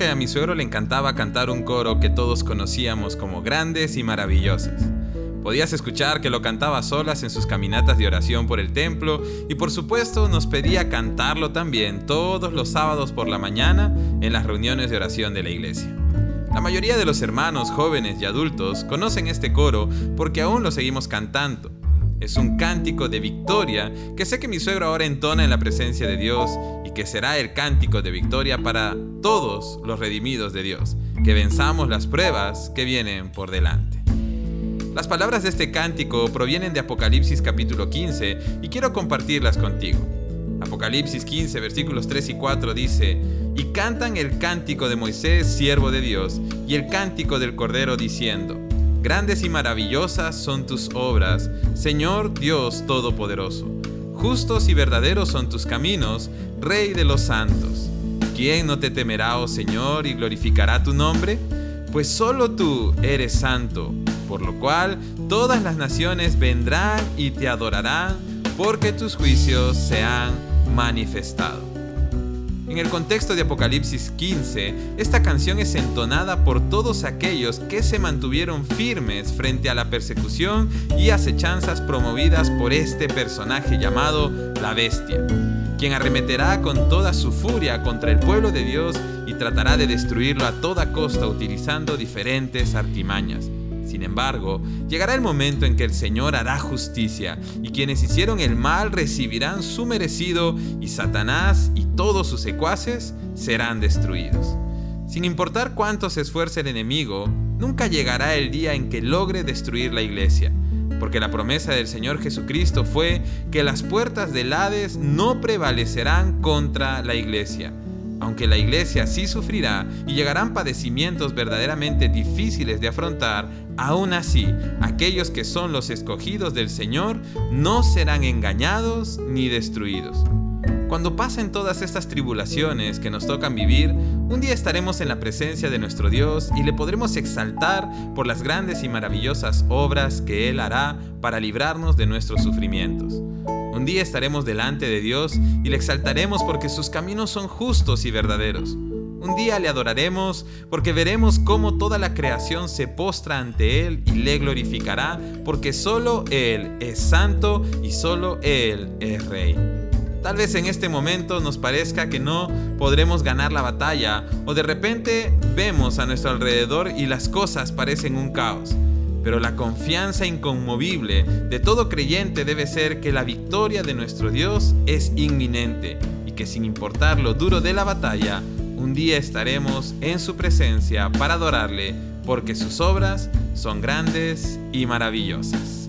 que a mi suegro le encantaba cantar un coro que todos conocíamos como grandes y maravillosas. Podías escuchar que lo cantaba solas en sus caminatas de oración por el templo y por supuesto nos pedía cantarlo también todos los sábados por la mañana en las reuniones de oración de la iglesia. La mayoría de los hermanos jóvenes y adultos conocen este coro porque aún lo seguimos cantando. Es un cántico de victoria que sé que mi suegro ahora entona en la presencia de Dios y que será el cántico de victoria para todos los redimidos de Dios, que venzamos las pruebas que vienen por delante. Las palabras de este cántico provienen de Apocalipsis capítulo 15 y quiero compartirlas contigo. Apocalipsis 15 versículos 3 y 4 dice, y cantan el cántico de Moisés, siervo de Dios, y el cántico del Cordero diciendo, Grandes y maravillosas son tus obras, Señor Dios Todopoderoso. Justos y verdaderos son tus caminos, Rey de los santos. ¿Quién no te temerá, oh Señor, y glorificará tu nombre? Pues solo tú eres santo, por lo cual todas las naciones vendrán y te adorarán, porque tus juicios se han manifestado. En el contexto de Apocalipsis 15, esta canción es entonada por todos aquellos que se mantuvieron firmes frente a la persecución y acechanzas promovidas por este personaje llamado la Bestia, quien arremeterá con toda su furia contra el pueblo de Dios y tratará de destruirlo a toda costa utilizando diferentes artimañas. Sin embargo, llegará el momento en que el Señor hará justicia y quienes hicieron el mal recibirán su merecido y Satanás y todos sus secuaces serán destruidos. Sin importar cuánto se esfuerce el enemigo, nunca llegará el día en que logre destruir la iglesia, porque la promesa del Señor Jesucristo fue que las puertas del Hades no prevalecerán contra la iglesia aunque la iglesia sí sufrirá y llegarán padecimientos verdaderamente difíciles de afrontar, aún así aquellos que son los escogidos del Señor no serán engañados ni destruidos. Cuando pasen todas estas tribulaciones que nos tocan vivir, un día estaremos en la presencia de nuestro Dios y le podremos exaltar por las grandes y maravillosas obras que Él hará para librarnos de nuestros sufrimientos. Un día estaremos delante de Dios y le exaltaremos porque sus caminos son justos y verdaderos. Un día le adoraremos porque veremos cómo toda la creación se postra ante Él y le glorificará porque solo Él es santo y solo Él es rey. Tal vez en este momento nos parezca que no podremos ganar la batalla o de repente vemos a nuestro alrededor y las cosas parecen un caos. Pero la confianza inconmovible de todo creyente debe ser que la victoria de nuestro Dios es inminente y que sin importar lo duro de la batalla, un día estaremos en su presencia para adorarle porque sus obras son grandes y maravillosas.